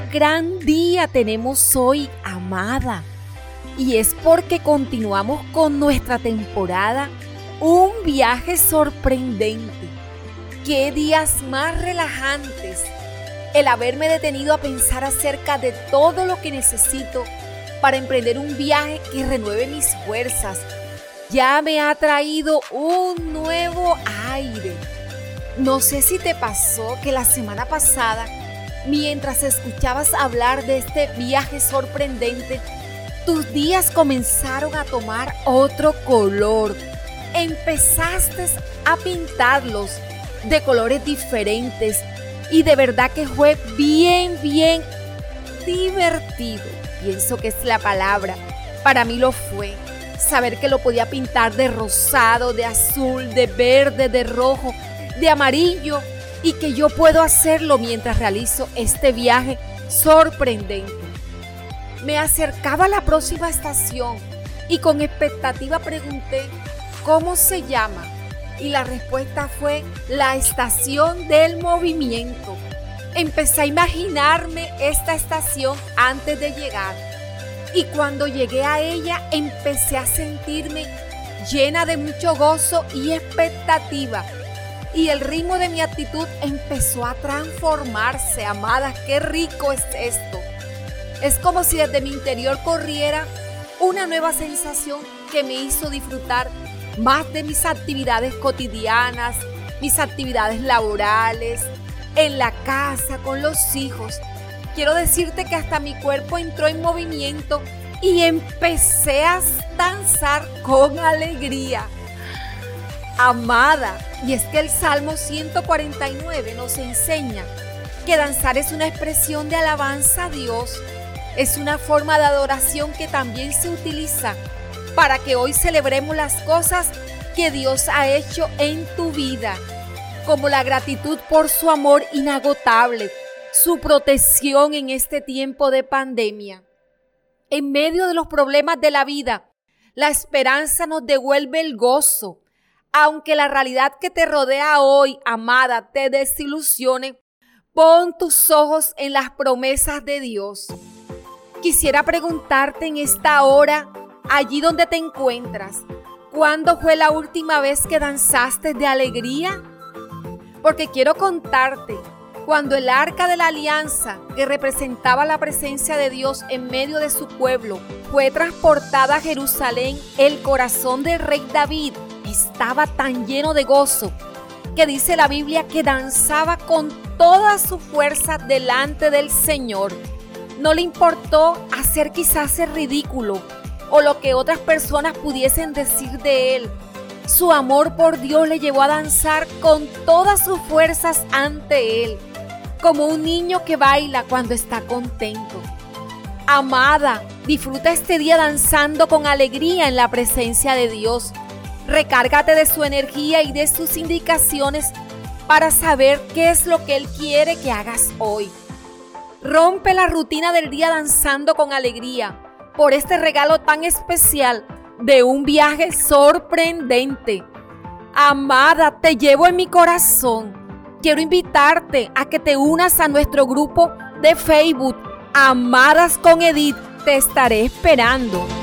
Gran día tenemos hoy, amada. Y es porque continuamos con nuestra temporada Un viaje sorprendente. Qué días más relajantes el haberme detenido a pensar acerca de todo lo que necesito para emprender un viaje que renueve mis fuerzas. Ya me ha traído un nuevo aire. No sé si te pasó que la semana pasada Mientras escuchabas hablar de este viaje sorprendente, tus días comenzaron a tomar otro color. Empezaste a pintarlos de colores diferentes y de verdad que fue bien, bien divertido. Pienso que es la palabra. Para mí lo fue. Saber que lo podía pintar de rosado, de azul, de verde, de rojo, de amarillo y que yo puedo hacerlo mientras realizo este viaje sorprendente. Me acercaba a la próxima estación y con expectativa pregunté cómo se llama y la respuesta fue la estación del movimiento. Empecé a imaginarme esta estación antes de llegar y cuando llegué a ella empecé a sentirme llena de mucho gozo y expectativa y el ritmo de mi actitud empezó a transformarse. Amada, qué rico es esto. Es como si desde mi interior corriera una nueva sensación que me hizo disfrutar más de mis actividades cotidianas, mis actividades laborales, en la casa, con los hijos. Quiero decirte que hasta mi cuerpo entró en movimiento y empecé a danzar con alegría amada. Y es que el Salmo 149 nos enseña que danzar es una expresión de alabanza a Dios, es una forma de adoración que también se utiliza para que hoy celebremos las cosas que Dios ha hecho en tu vida, como la gratitud por su amor inagotable, su protección en este tiempo de pandemia. En medio de los problemas de la vida, la esperanza nos devuelve el gozo, aunque la realidad que te rodea hoy, amada, te desilusione, pon tus ojos en las promesas de Dios. Quisiera preguntarte en esta hora, allí donde te encuentras, ¿cuándo fue la última vez que danzaste de alegría? Porque quiero contarte, cuando el arca de la alianza, que representaba la presencia de Dios en medio de su pueblo, fue transportada a Jerusalén, el corazón del rey David estaba tan lleno de gozo que dice la Biblia que danzaba con toda su fuerza delante del Señor. No le importó hacer quizás el ridículo o lo que otras personas pudiesen decir de él. Su amor por Dios le llevó a danzar con todas sus fuerzas ante Él, como un niño que baila cuando está contento. Amada, disfruta este día danzando con alegría en la presencia de Dios Recárgate de su energía y de sus indicaciones para saber qué es lo que Él quiere que hagas hoy. Rompe la rutina del día danzando con alegría por este regalo tan especial de un viaje sorprendente. Amada, te llevo en mi corazón. Quiero invitarte a que te unas a nuestro grupo de Facebook Amadas con Edith. Te estaré esperando.